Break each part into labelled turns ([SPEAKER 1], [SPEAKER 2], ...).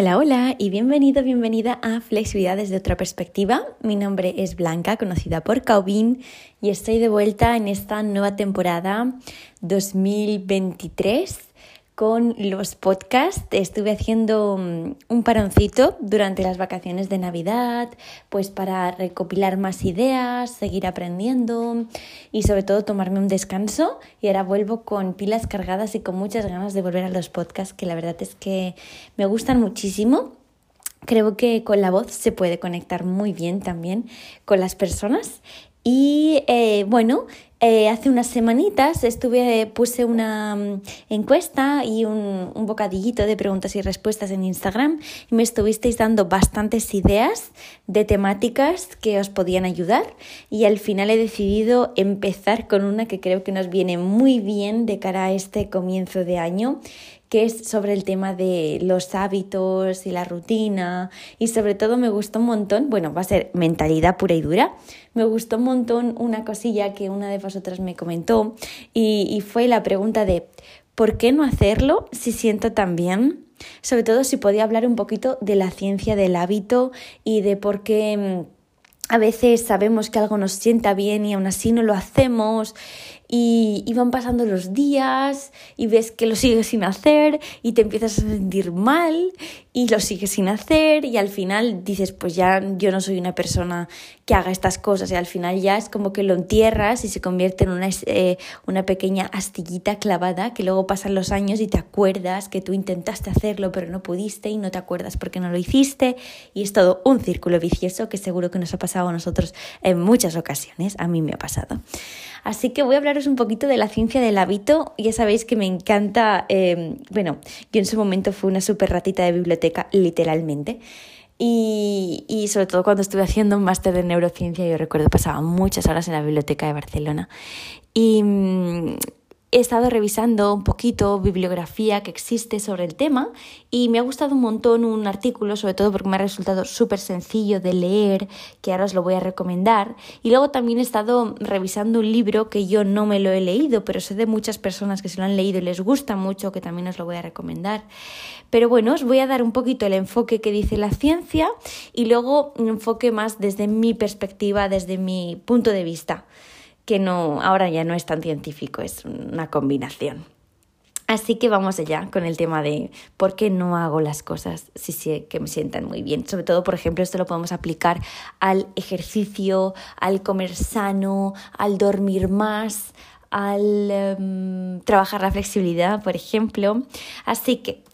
[SPEAKER 1] Hola, hola y bienvenido, bienvenida a Flexibilidad desde otra perspectiva. Mi nombre es Blanca, conocida por Caubin, y estoy de vuelta en esta nueva temporada 2023 con los podcasts. Estuve haciendo mm, un paroncito durante las vacaciones de Navidad, pues para recopilar más ideas, seguir aprendiendo y sobre todo tomarme un descanso. Y ahora vuelvo con pilas cargadas y con muchas ganas de volver a los podcasts, que la verdad es que me gustan muchísimo. Creo que con la voz se puede conectar muy bien también con las personas. Y eh, bueno, eh, hace unas semanitas estuve, puse una mm, encuesta y un, un, bocadillito de preguntas y respuestas en Instagram y me estuvisteis dando bastantes ideas de temáticas que os podían ayudar y al final he decidido empezar con una que creo que nos viene muy bien de cara a este comienzo de año que es sobre el tema de los hábitos y la rutina y sobre todo me gustó un montón, bueno, va a ser mentalidad pura y dura, me gustó un montón una cosilla que una de vosotras me comentó y, fue la pregunta de ¿por qué no hacerlo si siento tan bien? Sobre todo si podía hablar un poquito de la ciencia del hábito y de por qué mm, a veces sabemos que algo nos sienta bien y aún así no lo hacemos y, van pasando los días y ves que lo sigues sin hacer y te empiezas a sentir mal y lo sigues sin hacer y al final dices pues ya yo no soy una persona que haga estas cosas y al final ya es como que lo entierras y se convierte en una, eh, una pequeña astillita clavada que luego pasan los años y te acuerdas que tú intentaste hacerlo pero no pudiste y no te acuerdas porque no lo hiciste. Y es todo un círculo vicioso que seguro que nos ha pasado a nosotros en muchas ocasiones, a mí me ha pasado. Así que voy a hablaros un poquito de la ciencia del hábito. Ya sabéis que me encanta, em, bueno, yo en su momento fui una super ratita de biblioteca, literalmente. Y, y, sobre todo cuando estuve haciendo un máster de neurociencia, yo recuerdo pasaba muchas horas en la biblioteca de Barcelona. Y, mm, he estado revisando un poquito bibliografía que existe sobre el tema y me ha gustado un montón un artículo, sobre todo porque me ha resultado súper sencillo de leer, que ahora os lo voy a recomendar. Y luego también he estado revisando un libro que yo no me lo he leído, pero sé de muchas personas que se lo han leído y les gusta mucho, que también os lo voy a recomendar. Pero bueno, os voy a dar un poquito el enfoque que dice la ciencia y luego un enfoque más desde mi perspectiva, desde mi punto de vista que no, ahora ya no es tan científico, es una combinación. Así que vamos allá con el tema de por qué no hago las cosas si sé que me sientan muy bien. Sobre todo, por ejemplo, esto lo podemos aplicar al ejercicio, al comer sano, al dormir más, al em, trabajar la flexibilidad, por ejemplo. Así que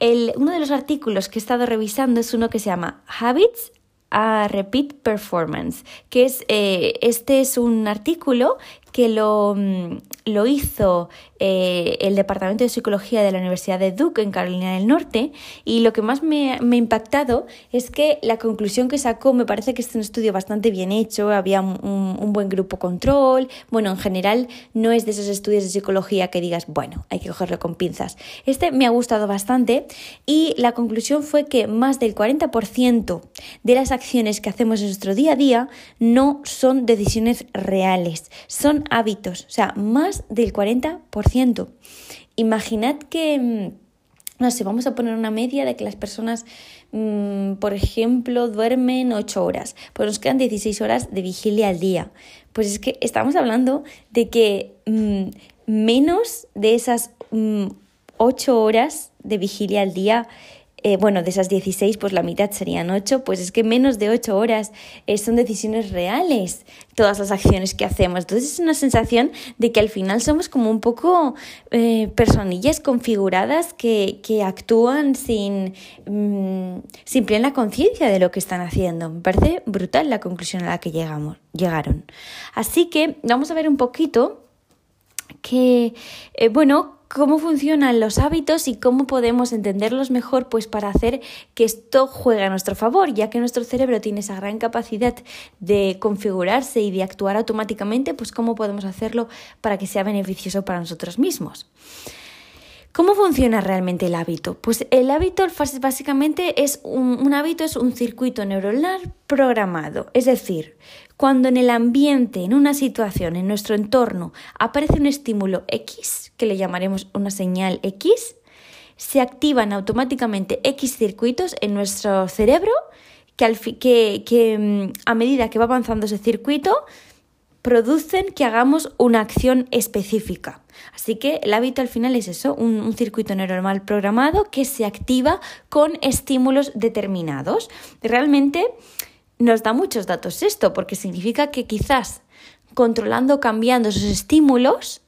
[SPEAKER 1] el, uno de los artículos que he estado revisando es uno que se llama Habits a Repeat Performance, que es, eh, este es un artículo que lo, mm, lo hizo eh, el Departamento de Psicología de la Universidad de Duke en Carolina del Norte y lo que más me, me, ha impactado es que la conclusión que sacó me parece que es un estudio bastante bien hecho, había un, un, buen grupo control, bueno, en general no es de esos estudios de psicología que digas, bueno, hay que cogerlo con pinzas. Este me ha gustado bastante y la conclusión fue que más del 40% de las acciones que hacemos en nuestro día a día no son decisiones reales, son hábitos, o sea, más del 40%. Imaginad que, mm, no sé, vamos a poner una media de que las personas, mmm, por ejemplo, duermen 8 horas, pues nos quedan 16 horas de vigilia al día. Pues es que estamos hablando de que mmm, menos de esas 8 mm, horas de vigilia al día eh, bueno, de esas 16, pues la mitad serían 8, pues es que menos de 8 horas eh, son decisiones reales todas las acciones que hacemos. Entonces es una sensación de que al final somos como un poco eh, personillas configuradas que, que actúan sin, mm, sin plena conciencia de lo que están haciendo. Me parece brutal la conclusión a la que llegamos, llegaron. Así que vamos a ver un poquito que, bueno, cómo funcionan los hábitos y cómo podemos entenderlos mejor pues para hacer que esto juegue a nuestro favor, ya que nuestro cerebro tiene esa gran capacidad de configurarse y de actuar automáticamente, pues cómo podemos hacerlo para que sea beneficioso para nosotros mismos. ¿Cómo funciona realmente el hábito? Pues el hábito básicamente es un, hábito, es un circuito neuronal programado. Es decir, cuando en el ambiente, en una situación, en nuestro entorno, aparece un estímulo X, que le llamaremos una señal X, se activan automáticamente X circuitos en nuestro cerebro que, al que mm, a medida que va avanzando ese circuito producen que hagamos una acción específica. Así que el hábito al final es eso, un, circuito neuronal programado que se activa con estímulos determinados. Realmente nos da muchos datos esto, porque significa que quizás controlando, cambiando esos estímulos,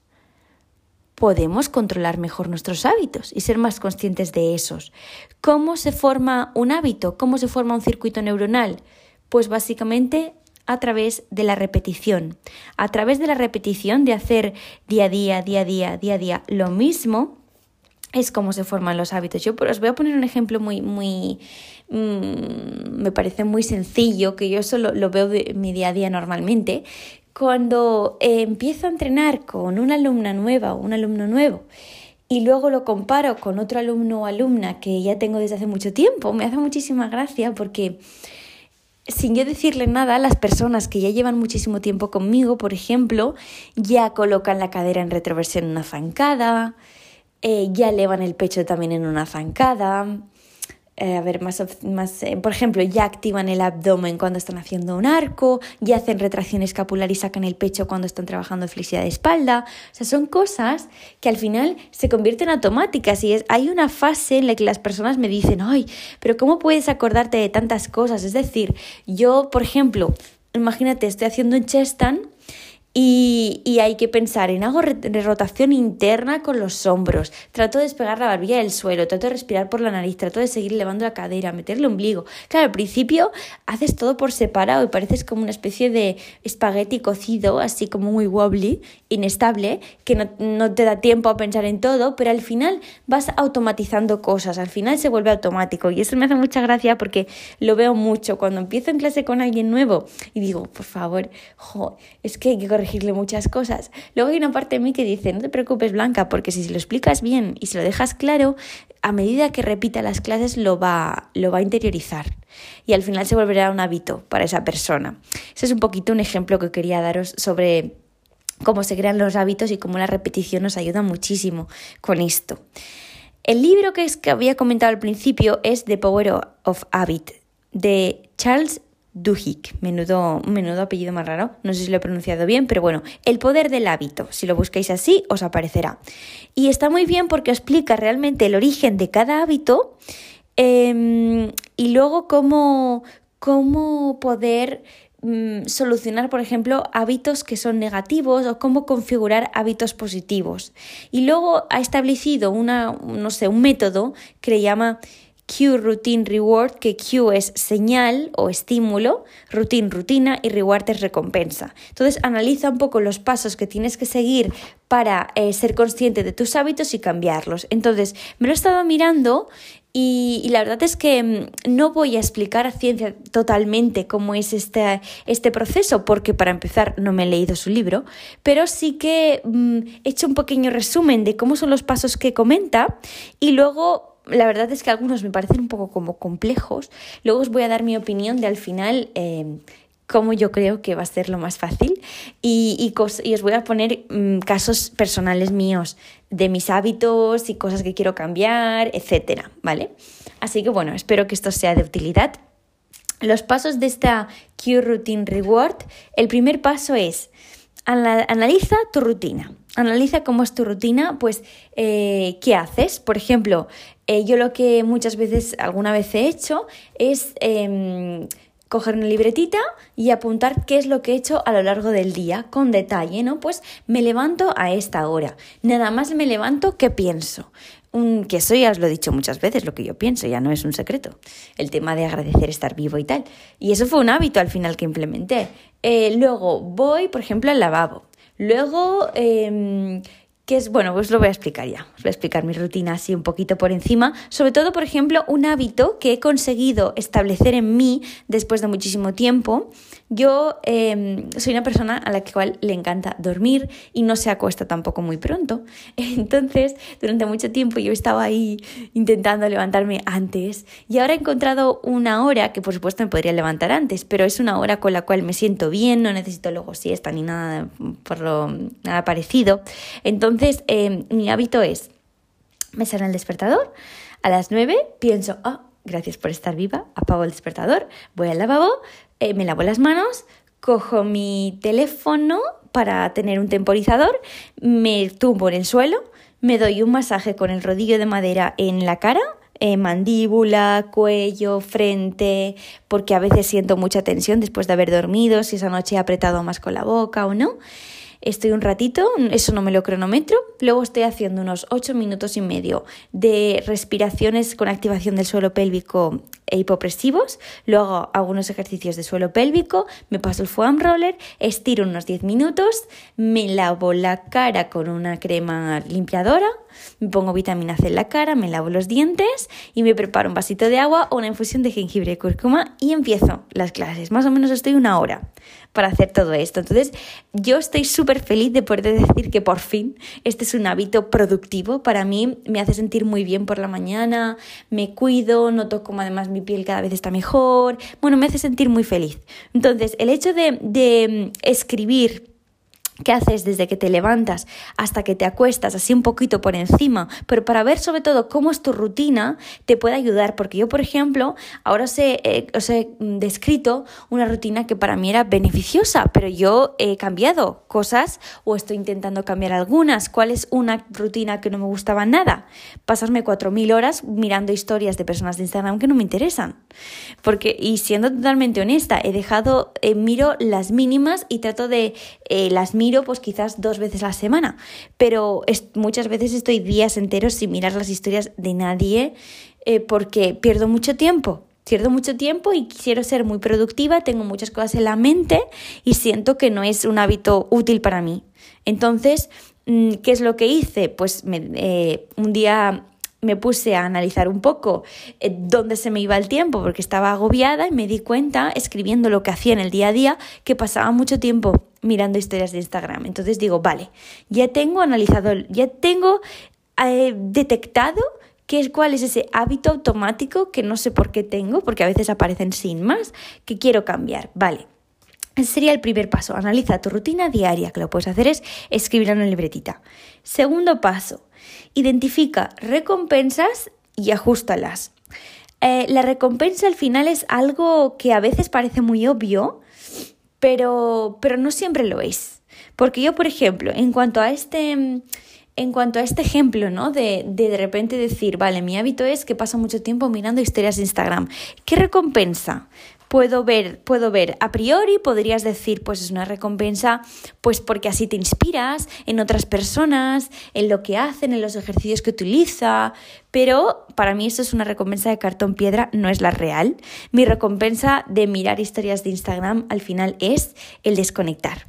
[SPEAKER 1] podemos controlar mejor nuestros hábitos y ser más conscientes de esos. ¿Cómo se forma un hábito? ¿Cómo se forma un circuito neuronal? Pues básicamente a través de la repetición. A través de la repetición de hacer día a día, día a día, día a día lo mismo, es como se forman los hábitos. Yo os voy a poner un ejemplo muy, muy, mm, me parece muy sencillo, que yo solo lo veo de mi día a día normalmente. Cuando eh, empiezo a entrenar con una alumna nueva o un alumno nuevo, y luego lo comparo con otro alumno o alumna que ya tengo desde hace mucho tiempo, me hace muchísima gracia porque sin yo decirle nada, las personas que ya llevan muchísimo tiempo conmigo, por ejemplo, ya colocan la cadera en retroversión en una zancada, eh, ya elevan el pecho también en una zancada, eh, a ver, más, más eh, por ejemplo, ya activan el abdomen cuando están haciendo un arco, ya hacen retracción escapular y sacan el pecho cuando están trabajando flexibilidad de espalda. O sea, son cosas que al final se convierten automáticas y es, hay una fase en la que las personas me dicen, ay, pero ¿cómo puedes acordarte de tantas cosas? Es decir, yo, por ejemplo, imagínate, estoy haciendo un chest y, hay que pensar en hago rotación interna con los hombros, trato de despegar la barbilla del suelo, trato de respirar por la nariz, trato de seguir levando la cadera, meter el ombligo. Claro, al principio haces todo por separado y pareces como una especie de espagueti cocido, así como muy wobbly, inestable, que no, no te da tiempo a pensar en todo, pero al final vas automatizando cosas, al final se vuelve automático. Y eso me hace mucha gracia porque lo veo mucho. Cuando empiezo en clase con alguien nuevo y digo, por favor, es que hay que muchas cosas. Luego hay una parte de mí que dice, no te preocupes Blanca, porque si lo explicas bien y si lo dejas claro, a medida que repita las clases lo va, lo va a interiorizar y al final se volverá un hábito para esa persona. Ese es un poquito un ejemplo que quería daros sobre cómo se crean los hábitos y cómo la repetición nos ayuda muchísimo con esto. El libro que, es, que había comentado al principio es The Power of Habit de Charles Duhigg, menudo, menudo apellido más raro, no sé si lo he pronunciado bien, pero bueno, el poder del hábito, si lo buscáis así, os aparecerá. Y está muy bien porque explica realmente el origen de cada hábito em, y luego cómo, cómo poder mm, solucionar, por ejemplo, hábitos que son negativos o cómo configurar hábitos positivos. Y luego ha establecido una, no sé, un método que le llama Q Routine Reward, que Q es señal o estímulo, routine rutina y reward es recompensa. Entonces analiza un poco los pasos que tienes que seguir para eh, ser consciente de tus hábitos y cambiarlos. Entonces me lo he estado mirando y, la verdad es que mm, no voy a explicar a ciencia totalmente cómo es este, este proceso, porque para empezar no me he leído su libro, pero sí que mm, he hecho un pequeño resumen de cómo son los pasos que comenta y luego la verdad es que algunos me parecen un poco como complejos. Luego os voy a dar mi opinión de al final eh, cómo yo creo que va a ser lo más fácil y, y, os voy a poner mm, casos personales míos de mis hábitos y cosas que quiero cambiar, etcétera, ¿vale? Así que bueno, espero que esto sea de utilidad. Los pasos de esta Q Routine Reward, el primer paso es analiza tu rutina. Analiza cómo es tu rutina, pues eh, qué haces. Por ejemplo, eh, yo lo que muchas veces, alguna vez he hecho, es em, coger una libretita y apuntar qué es lo que he hecho a lo largo del día, con detalle, ¿no? Pues me levanto a esta hora. Nada más me levanto, ¿qué pienso? que eso ya os lo he dicho muchas veces, lo que yo pienso, ya no es un secreto. El tema de agradecer estar vivo y tal. Y eso fue un hábito al final que implementé. Eh, luego voy, por ejemplo, al lavabo. Luego em, que es, bueno, pues lo voy a explicar ya. Os voy a explicar mi rutina así un poquito por encima. Sobre todo, por ejemplo, un hábito que he conseguido establecer en mí después de muchísimo tiempo. Yo em, soy una persona a la cual le encanta dormir y no se acuesta tampoco muy pronto. Entonces, durante mucho tiempo yo estaba ahí intentando levantarme antes y ahora he encontrado una hora que por supuesto me podría levantar antes, pero es una hora con la cual me siento bien, no necesito luego siesta ni nada por lo nada parecido. Entonces, entonces, em, mi hábito es Me sale el despertador. A las 9 pienso, ah, gracias por estar viva, apago el despertador, voy al lavabo, eh, me lavo las manos, cojo mi teléfono para tener un temporizador, me tumbo en el suelo, me doy un masaje con el rodillo de madera en la cara, eh, mandíbula, cuello, frente, porque a veces siento mucha tensión después de haber dormido, si esa noche he apretado más con la boca o no estoy un ratito, eso no me lo cronometro, luego estoy haciendo unos 8 minutos y medio de respiraciones con activación del suelo pélvico e hipopresivos, luego hago unos ejercicios de suelo pélvico, me paso el foam roller, estiro unos 10 minutos, me lavo la cara con una crema limpiadora, me pongo vitamina C en la cara, me lavo los dientes y me preparo un vasito de agua o una infusión de jengibre y cúrcuma y empiezo las clases. Más o menos estoy una hora para hacer todo esto. Entonces, yo estoy súper feliz de poder decir que por fin este es un hábito productivo. Para mí me hace sentir muy bien por la mañana, me cuido, noto como además mi piel cada vez está mejor. Bueno, me hace sentir muy feliz. Entonces, el hecho de, de escribir ¿Qué haces desde que te levantas hasta que te acuestas, así un poquito por encima, pero para ver sobre todo cómo es tu rutina, te puede ayudar, porque yo, por ejemplo, ahora os he, eh, os he descrito una rutina que para mí era beneficiosa, pero yo he cambiado cosas o estoy intentando cambiar algunas. ¿Cuál es una rutina que no me gustaba nada? Pasarme 4.000 horas mirando historias de personas de Instagram que no me interesan. Porque, y siendo totalmente honesta, he dejado, eh, miro las mínimas y trato de eh, las mínimas miro pues quizás dos veces a la semana, pero muchas veces estoy días enteros sin mirar las historias de nadie eh, porque pierdo mucho tiempo. Pierdo mucho tiempo y quiero ser muy productiva, tengo muchas cosas en la mente y siento que no es un hábito útil para mí. Entonces, mm, ¿qué es lo que hice? Pues me, eh, un día me puse a analizar un poco eh, dónde se me iba el tiempo porque estaba agobiada y me di cuenta, escribiendo lo que hacía en el día a día, que pasaba mucho tiempo mirando historias de Instagram. Entonces digo, vale, ya tengo analizado, ya tengo eh, detectado qué es, cuál es ese hábito automático que no sé por qué tengo, porque a veces aparecen sin más, que quiero cambiar. Vale. Ese sería el primer paso. Analiza tu rutina diaria, que lo puedes hacer es escribirlo en una libretita. Segundo paso, Identifica recompensas y ajustalas. Eh, la recompensa al final es algo que a veces parece muy obvio, pero, pero no siempre lo es. Porque yo, por ejemplo, en cuanto a este, en cuanto a este ejemplo, ¿no? De, de, de repente decir, vale, mi hábito es que paso mucho tiempo mirando historias de Instagram. ¿Qué recompensa? Puedo ver, puedo ver a priori, podrías decir, pues es una recompensa, pues porque así te inspiras en otras personas, en lo que hacen, en los ejercicios que utiliza, pero para mí eso es una recompensa de cartón piedra, no es la real. Mi recompensa de mirar historias de Instagram al final es el desconectar.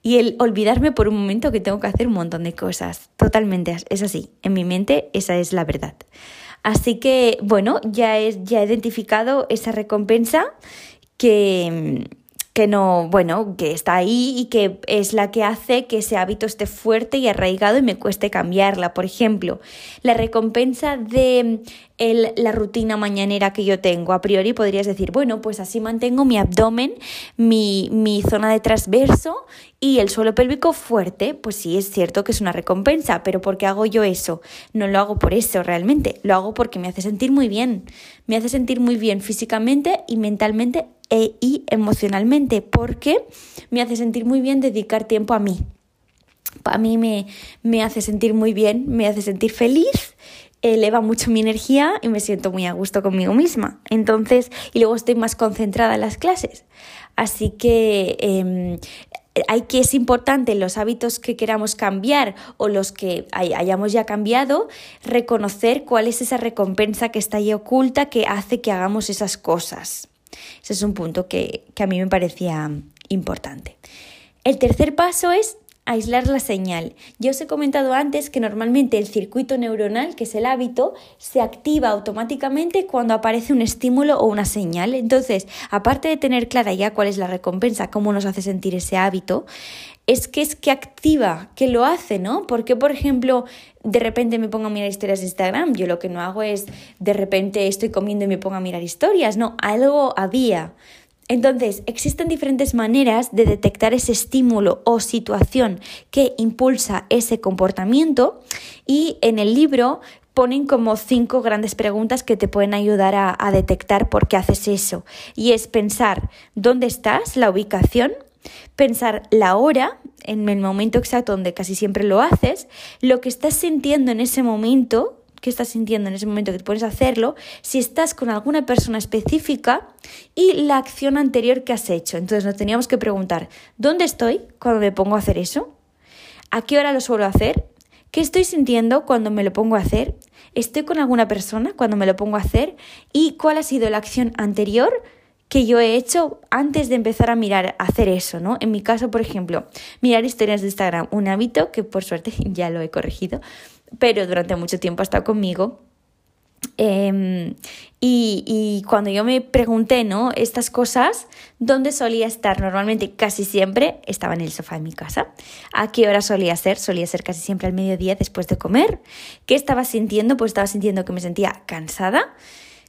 [SPEAKER 1] Y el olvidarme por un momento que tengo que hacer un montón de cosas. Totalmente, es así. En mi mente esa es la verdad. Así que, bueno, ya, es, ya he identificado esa recompensa que, que no, bueno, que está ahí y que es la que hace que ese hábito esté fuerte y arraigado y me cueste cambiarla. Por ejemplo, la recompensa de la rutina mañanera que yo tengo. A priori podrías decir, bueno, pues así mantengo mi abdomen, mi, mi zona de transverso y el suelo pélvico fuerte. Pues sí, es cierto que es una recompensa, pero ¿por qué hago yo eso? No lo hago por eso realmente, lo hago porque me hace sentir muy bien. Me hace sentir muy bien físicamente y mentalmente e, y emocionalmente, porque me hace sentir muy bien dedicar tiempo a mí. A mí me, me hace sentir muy bien, me hace sentir feliz eleva mucho mi energía y me siento muy a gusto conmigo misma. Entonces, y luego estoy más concentrada en las clases. Así que em, hay que es importante los hábitos que queramos cambiar o los que hayamos ya cambiado, reconocer cuál es esa recompensa que está ahí oculta que hace que hagamos esas cosas. Ese es un punto que, que a mí me parecía importante. El tercer paso es aislar la señal. Ya os he comentado antes que normalmente el circuito neuronal, que es el hábito, se activa automáticamente cuando aparece un estímulo o una señal. Entonces, aparte de tener clara ya cuál es la recompensa, cómo nos hace sentir ese hábito, es que es que activa, que lo hace, ¿no? Porque, por ejemplo, de repente me pongo a mirar historias de Instagram. Yo lo que no hago es de repente estoy comiendo y me pongo a mirar historias. No, algo había. Entonces, existen diferentes maneras de detectar ese estímulo o situación que impulsa ese comportamiento y en el libro ponen como cinco grandes preguntas que te pueden ayudar a, detectar por qué haces eso. Y es pensar dónde estás, la ubicación, pensar la hora, en el momento exacto donde casi siempre lo haces, lo que estás sintiendo en ese momento, qué estás sintiendo en ese momento que te pones a hacerlo, si estás con alguna persona específica y la acción anterior que has hecho. Entonces nos teníamos que preguntar, ¿dónde estoy cuando me pongo a hacer eso? ¿A qué hora lo suelo hacer? ¿Qué estoy sintiendo cuando me lo pongo a hacer? ¿Estoy con alguna persona cuando me lo pongo a hacer? ¿Y cuál ha sido la acción anterior que yo he hecho antes de empezar a mirar, a hacer eso, ¿no? En mi caso, por ejemplo, mirar historias de Instagram, un hábito que por suerte ya lo he corregido, pero durante mucho tiempo ha estado conmigo. Em, y, y, cuando yo me pregunté, ¿no? Estas cosas, ¿dónde solía estar? Normalmente, casi siempre, estaba en el sofá de mi casa. ¿A qué hora solía ser? Solía ser casi siempre al mediodía después de comer. ¿Qué estaba sintiendo? Pues estaba sintiendo que me sentía cansada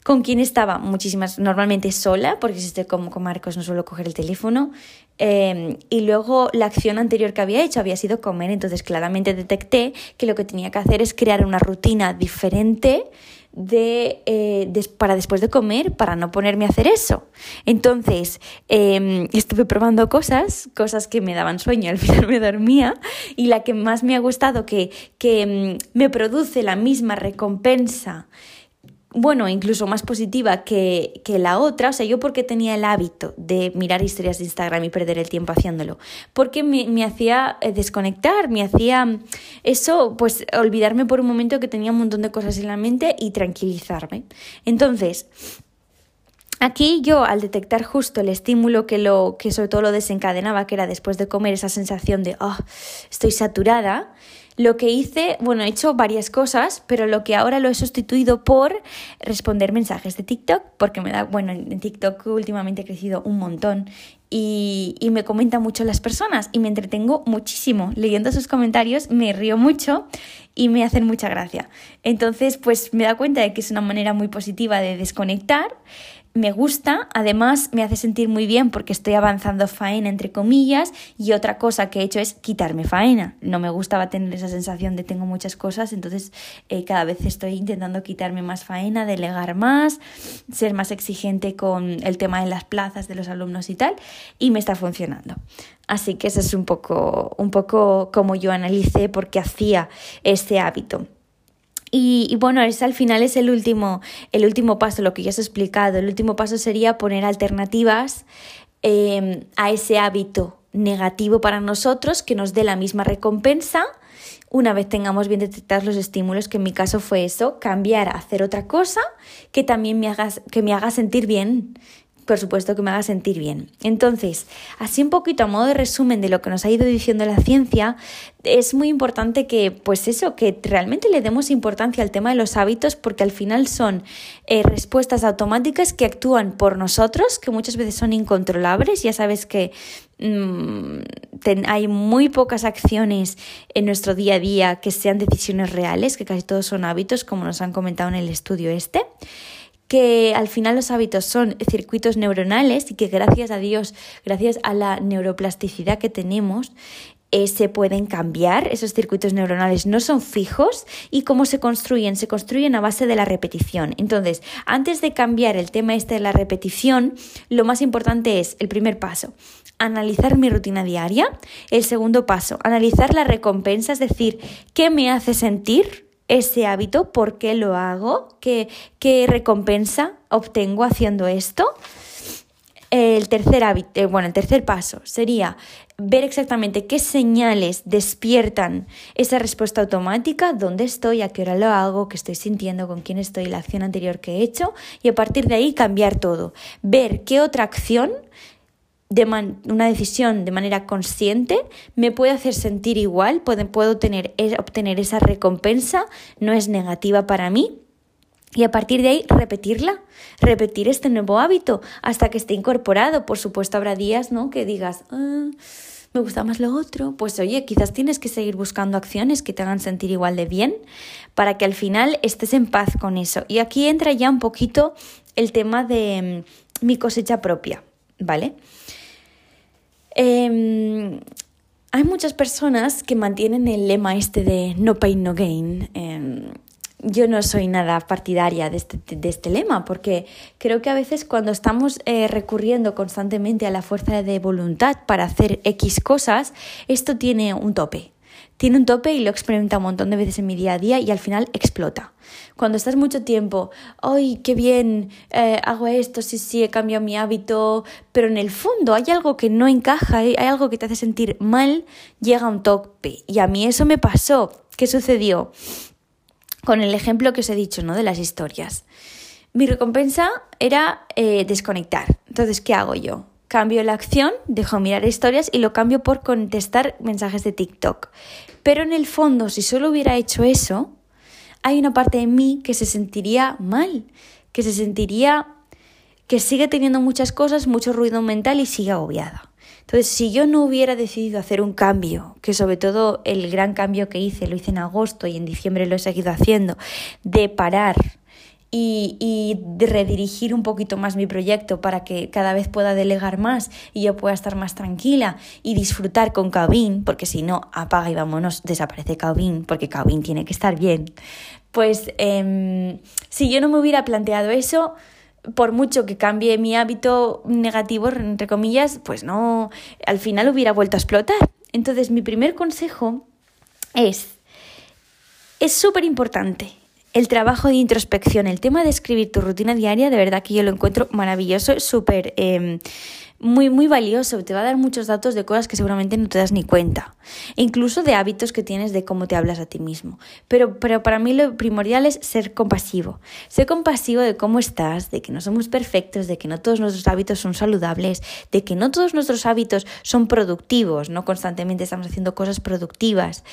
[SPEAKER 1] ¿Con quién estaba? Muchísimas, normalmente sola, porque si estoy como con Marcos no suelo coger el teléfono. Em, y luego la acción anterior que había hecho había sido comer, entonces claramente detecté que lo que tenía que hacer es crear una rutina diferente de, eh, para después de comer, para no ponerme a hacer eso. Entonces, em, estuve probando cosas, cosas que me daban sueño, al final me dormía, y la que más me ha gustado, que, que em, me produce la misma recompensa bueno, incluso más positiva que, que, la otra, o sea, yo porque tenía el hábito de mirar historias de Instagram y perder el tiempo haciéndolo, porque me, me hacía eh, desconectar, me hacía eso, pues olvidarme por un momento que tenía un montón de cosas en la mente y tranquilizarme. Entonces, Aquí yo, al detectar justo el estímulo que, lo, que sobre todo lo desencadenaba, que era después de comer esa sensación de, oh, estoy saturada, lo que hice, bueno, he hecho varias cosas, pero lo que ahora lo he sustituido por responder mensajes de TikTok, porque me da, bueno, en TikTok últimamente he crecido un montón y, y, me comentan mucho las personas y me entretengo muchísimo. Leyendo sus comentarios me río mucho y me hacen mucha gracia. Entonces, pues me da cuenta de que es una manera muy positiva de desconectar me gusta, además me hace sentir muy bien porque estoy avanzando faena entre comillas y otra cosa que he hecho es quitarme faena. No me gustaba tener esa sensación de tengo muchas cosas, entonces eh, cada vez estoy intentando quitarme más faena, delegar más, ser más exigente con el tema de las plazas de los alumnos y tal y me está funcionando. Así que eso es un poco, un poco como yo analicé porque hacía este hábito. Y, bueno, ese al final es el último, el último paso, lo que ya os he explicado. El último paso sería poner alternativas em, a ese hábito negativo para nosotros que nos dé la misma recompensa una vez tengamos bien detectados los estímulos, que en mi caso fue eso, cambiar a hacer otra cosa que también me que me haga sentir bien, por supuesto que me haga sentir bien. Entonces, así un poquito a modo de resumen de lo que nos ha ido diciendo la ciencia, es muy importante que, pues eso, que realmente le demos importancia al tema de los hábitos porque al final son eh, respuestas automáticas que actúan por nosotros, que muchas veces son incontrolables. Ya sabes que mm, hay muy pocas acciones en nuestro día a día que sean decisiones reales, que casi todos son hábitos, como nos han comentado en el estudio este que al final los hábitos son circuitos neuronales y que gracias a Dios, gracias a la neuroplasticidad que tenemos, eh, se pueden cambiar, esos circuitos neuronales no son fijos y cómo se construyen, se construyen a base de la repetición. Entonces, antes de cambiar el tema este de la repetición, lo más importante es el primer paso, analizar mi rutina diaria, el segundo paso, analizar la recompensa, es decir, qué me hace sentir ese hábito, por qué lo hago, qué, qué recompensa obtengo haciendo esto. El tercer hábito, eh, bueno, el tercer paso sería ver exactamente qué señales despiertan esa respuesta automática, dónde estoy, a qué hora lo hago, qué estoy sintiendo, con quién estoy, la acción anterior que he hecho y a partir de ahí cambiar todo. Ver qué otra acción de una decisión de manera consciente me puede hacer sentir igual, puedo, tener, obtener esa recompensa, no es negativa para mí. Y a partir de ahí repetirla, repetir este nuevo hábito hasta que esté incorporado. Por supuesto habrá días ¿no? que digas, ah, me gusta más lo otro. Pues oye, quizás tienes que seguir buscando acciones que te hagan sentir igual de bien para que al final estés en paz con eso. Y aquí entra ya un poquito el tema de mm, mi cosecha propia, ¿vale? Em, hay muchas personas que mantienen el lema este de no pain, no gain. Em, yo no soy nada partidaria de este, de este lema, porque creo que a veces cuando estamos eh, recurriendo constantemente a la fuerza de voluntad para hacer X cosas, esto tiene un tope. Tiene un tope y lo he experimentado un montón de veces en mi día a día y al final explota. Cuando estás mucho tiempo, ¡ay, qué bien! Eh, hago esto, sí, sí, he cambiado mi hábito, pero en el fondo hay algo que no encaja, hay algo que te hace sentir mal, llega un tope. Y a mí eso me pasó. ¿Qué sucedió? con el ejemplo que os he dicho, ¿no? De las historias. Mi recompensa era eh, desconectar. Entonces, ¿qué hago yo? Cambio la acción, dejo mirar historias y lo cambio por contestar mensajes de TikTok. Pero en el fondo, si solo hubiera hecho eso, hay una parte de mí que se sentiría mal, que se sentiría que sigue teniendo muchas cosas, mucho ruido mental y sigue agobiada. Entonces, si yo no hubiera decidido hacer un cambio, que sobre todo el gran cambio que hice, lo hice en agosto y en diciembre lo he seguido haciendo, de parar y, redirigir un poquito más mi proyecto para que cada vez pueda delegar más y yo pueda estar más tranquila y disfrutar con Cabin, porque si no, apaga y vámonos, desaparece Cabin, porque Cabin tiene que estar bien. Pues em, si yo no me hubiera planteado eso, por mucho que cambie mi hábito negativo, entre comillas, pues no, al final hubiera vuelto a explotar. Entonces, mi primer consejo es, es súper importante el trabajo de introspección, el tema de escribir tu rutina diaria, de verdad que yo lo encuentro maravilloso, súper... Em, muy, muy valioso, te va a dar muchos datos de cosas que seguramente no te das ni cuenta, e incluso de hábitos que tienes de cómo te hablas a ti mismo. Pero, pero para mí lo primordial es ser compasivo, ser compasivo de cómo estás, de que no somos perfectos, de que no todos nuestros hábitos son saludables, de que no todos nuestros hábitos son productivos, no constantemente estamos haciendo cosas productivas.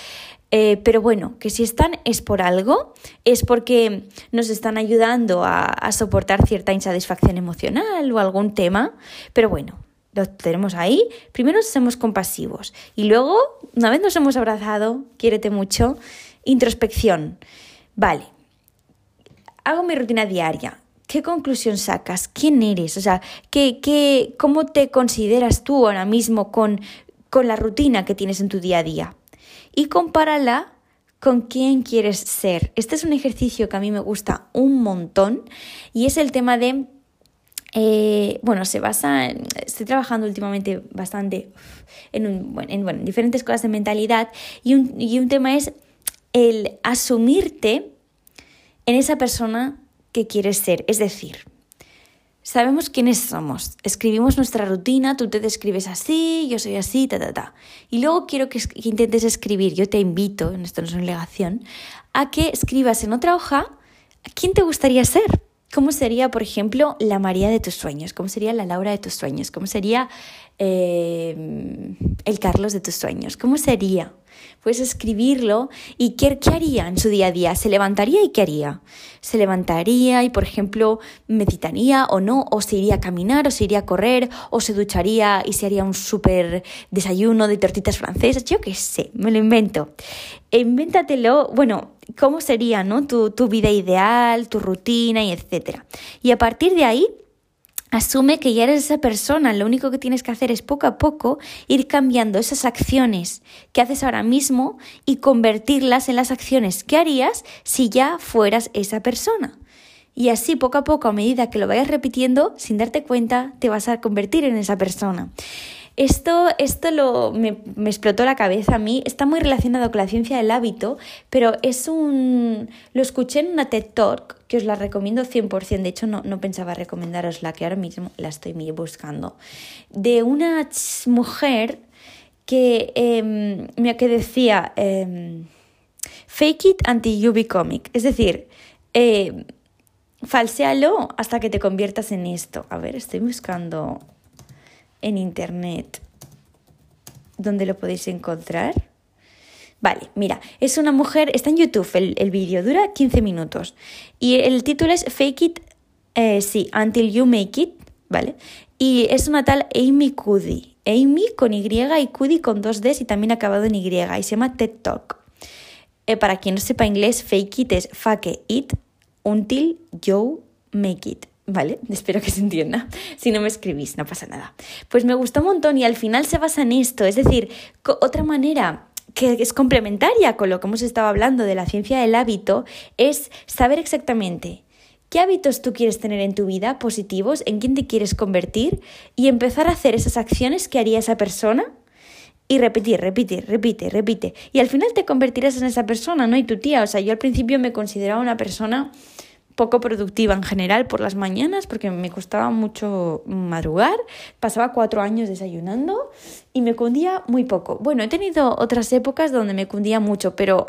[SPEAKER 1] Eh, pero bueno, que si están es por algo, es porque nos están ayudando a, soportar cierta insatisfacción emocional o algún tema, pero bueno, lo tenemos ahí, primero somos compasivos y luego, una vez nos hemos abrazado, quiérete mucho, introspección. Vale, hago mi rutina diaria. ¿Qué conclusión sacas? ¿Quién eres? O sea, ¿qué, qué, ¿cómo te consideras tú ahora mismo con, con la rutina que tienes en tu día a día? Y compárala con quién quieres ser. Este es un ejercicio que a mí me gusta un montón y es el tema de, eh, bueno, se basa, en, estoy trabajando últimamente bastante en, en, diferentes cosas de mentalidad y un, y un tema es el asumirte en esa persona que quieres ser. Es decir, Sabemos quiénes somos. Escribimos nuestra rutina, tú te describes así, yo soy así, ta, ta, ta. Y luego quiero que, intentes escribir, yo te invito, esto no es una legación, a que escribas en otra hoja quién te gustaría ser. ¿Cómo sería, por ejemplo, la María de tus sueños? ¿Cómo sería la Laura de tus sueños? ¿Cómo sería eh, el Carlos de tus sueños? ¿Cómo sería? Puedes escribirlo y ¿qué, ¿qué, haría en su día a día? ¿Se levantaría y qué haría? ¿Se levantaría y, por ejemplo, meditaría o no? ¿O se iría a caminar o se iría a correr? ¿O se ducharía y se haría un súper desayuno de tortitas francesas? Yo qué sé, me lo invento. E invéntatelo, bueno, cómo sería ¿no? tu, tu vida ideal, tu rutina y etcétera. Y a partir de ahí Asume que ya eres esa persona, lo único que tienes que hacer es poco a poco ir cambiando esas acciones que haces ahora mismo y convertirlas en las acciones que harías si ya fueras esa persona. Y así poco a poco, a medida que lo vayas repitiendo, sin darte cuenta, te vas a convertir en esa persona. Esto, esto lo, me, me, explotó la cabeza a mí. Está muy relacionado con la ciencia del hábito, pero es un. Lo escuché en una TED Talk que os la recomiendo 100%. De hecho, no, no pensaba recomendaros la que ahora mismo la estoy buscando. De una mujer que, eh, que decía: eh, Fake it until you become. Es decir, eh, falséalo hasta que te conviertas en esto. A ver, estoy buscando en internet donde lo podéis encontrar. Vale, mira, es una mujer, está en YouTube el, vídeo, dura 15 minutos. Y el título es Fake It, eh, sí, Until You Make It, ¿vale? Y es una tal Amy Cuddy. Amy con Y y Cuddy con dos Ds y también acabado en Y. Y se llama TED Talk. Eh, para quien no sepa inglés, Fake It es Fake It Until You Make It. ¿Vale? Espero que se entienda. Si no me escribís, no pasa nada. Pues me gustó un montón y al final se basa en esto, es decir, otra manera que es complementaria con lo que hemos estado hablando de la ciencia del hábito, es saber exactamente qué hábitos tú quieres tener en tu vida positivos, en quién te quieres convertir y empezar a hacer esas acciones que haría esa persona y repetir, repetir, repite, repite. Y al final te convertirás en esa persona, ¿no? Y tu tía, o sea, yo al principio me consideraba una persona poco productiva en general por las mañanas porque me costaba mucho madrugar, pasaba cuatro años desayunando y me cundía muy poco. Bueno, he tenido otras épocas donde me cundía mucho, pero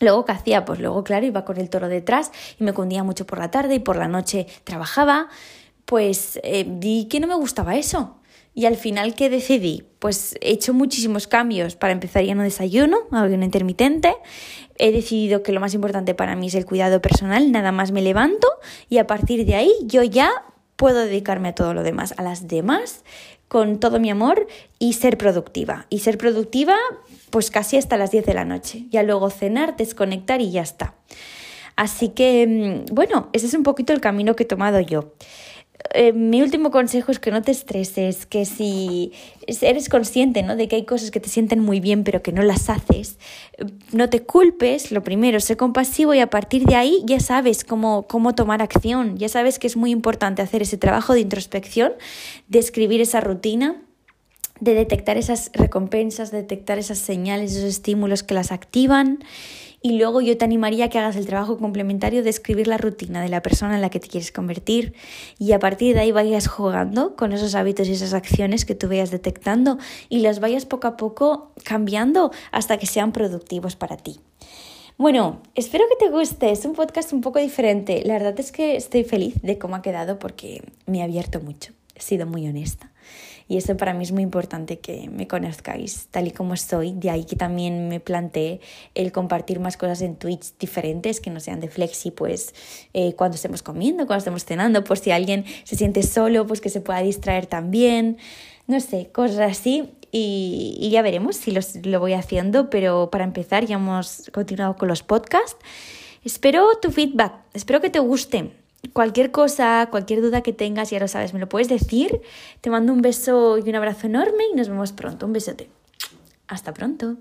[SPEAKER 1] Luego, ¿qué hacía? Pues luego, claro, iba con el toro detrás y me cundía mucho por la tarde y por la noche trabajaba. Pues eh, vi que no me gustaba eso. Y al final, ¿qué decidí? Pues he hecho muchísimos cambios. Para empezar, ya no desayuno, un intermitente. He decidido que lo más importante para mí es el cuidado personal. Nada más me levanto y a partir de ahí yo ya puedo dedicarme a todo lo demás, a las demás, con todo mi amor y ser productiva. Y ser productiva, pues casi hasta las 10 de la noche. Ya luego cenar, desconectar y ya está. Así que, mm, bueno, ese es un poquito el camino que he tomado yo. Eh, mi último consejo es que no te estreses, que si eres consciente ¿no? de que hay cosas que te sienten muy bien pero que no las haces, no te culpes, lo primero, sé compasivo y a partir de ahí ya sabes cómo, cómo tomar acción, ya sabes que es muy importante hacer ese trabajo de introspección, de escribir esa rutina de detectar esas recompensas, detectar esas señales, esos estímulos que las activan y luego yo te animaría a que hagas el trabajo complementario de escribir la rutina de la persona en la que te quieres convertir y a partir de ahí vayas jugando con esos hábitos y esas acciones que tú vayas detectando y las vayas poco a poco cambiando hasta que sean productivos para ti. Bueno, espero que te guste, es un podcast un poco diferente. La verdad es que estoy feliz de cómo ha quedado porque me ha abierto mucho, sido muy honesta. Y eso para mí es muy importante que me conozcáis tal y como soy. De ahí que también me planteé el compartir más cosas en Twitch diferentes que no sean de Flexi, pues eh, cuando estemos comiendo, cuando estemos cenando, por si alguien se siente solo, pues que se pueda distraer también. No sé, cosas así. Y, ya veremos si lo voy haciendo, pero para empezar ya hemos continuado con los podcasts. Espero tu feedback, espero que te guste. Cualquier cosa, cualquier duda que tengas, ya lo sabes, me lo puedes decir. Te mando un beso y un abrazo enorme y nos vemos pronto. Un besote. Hasta pronto.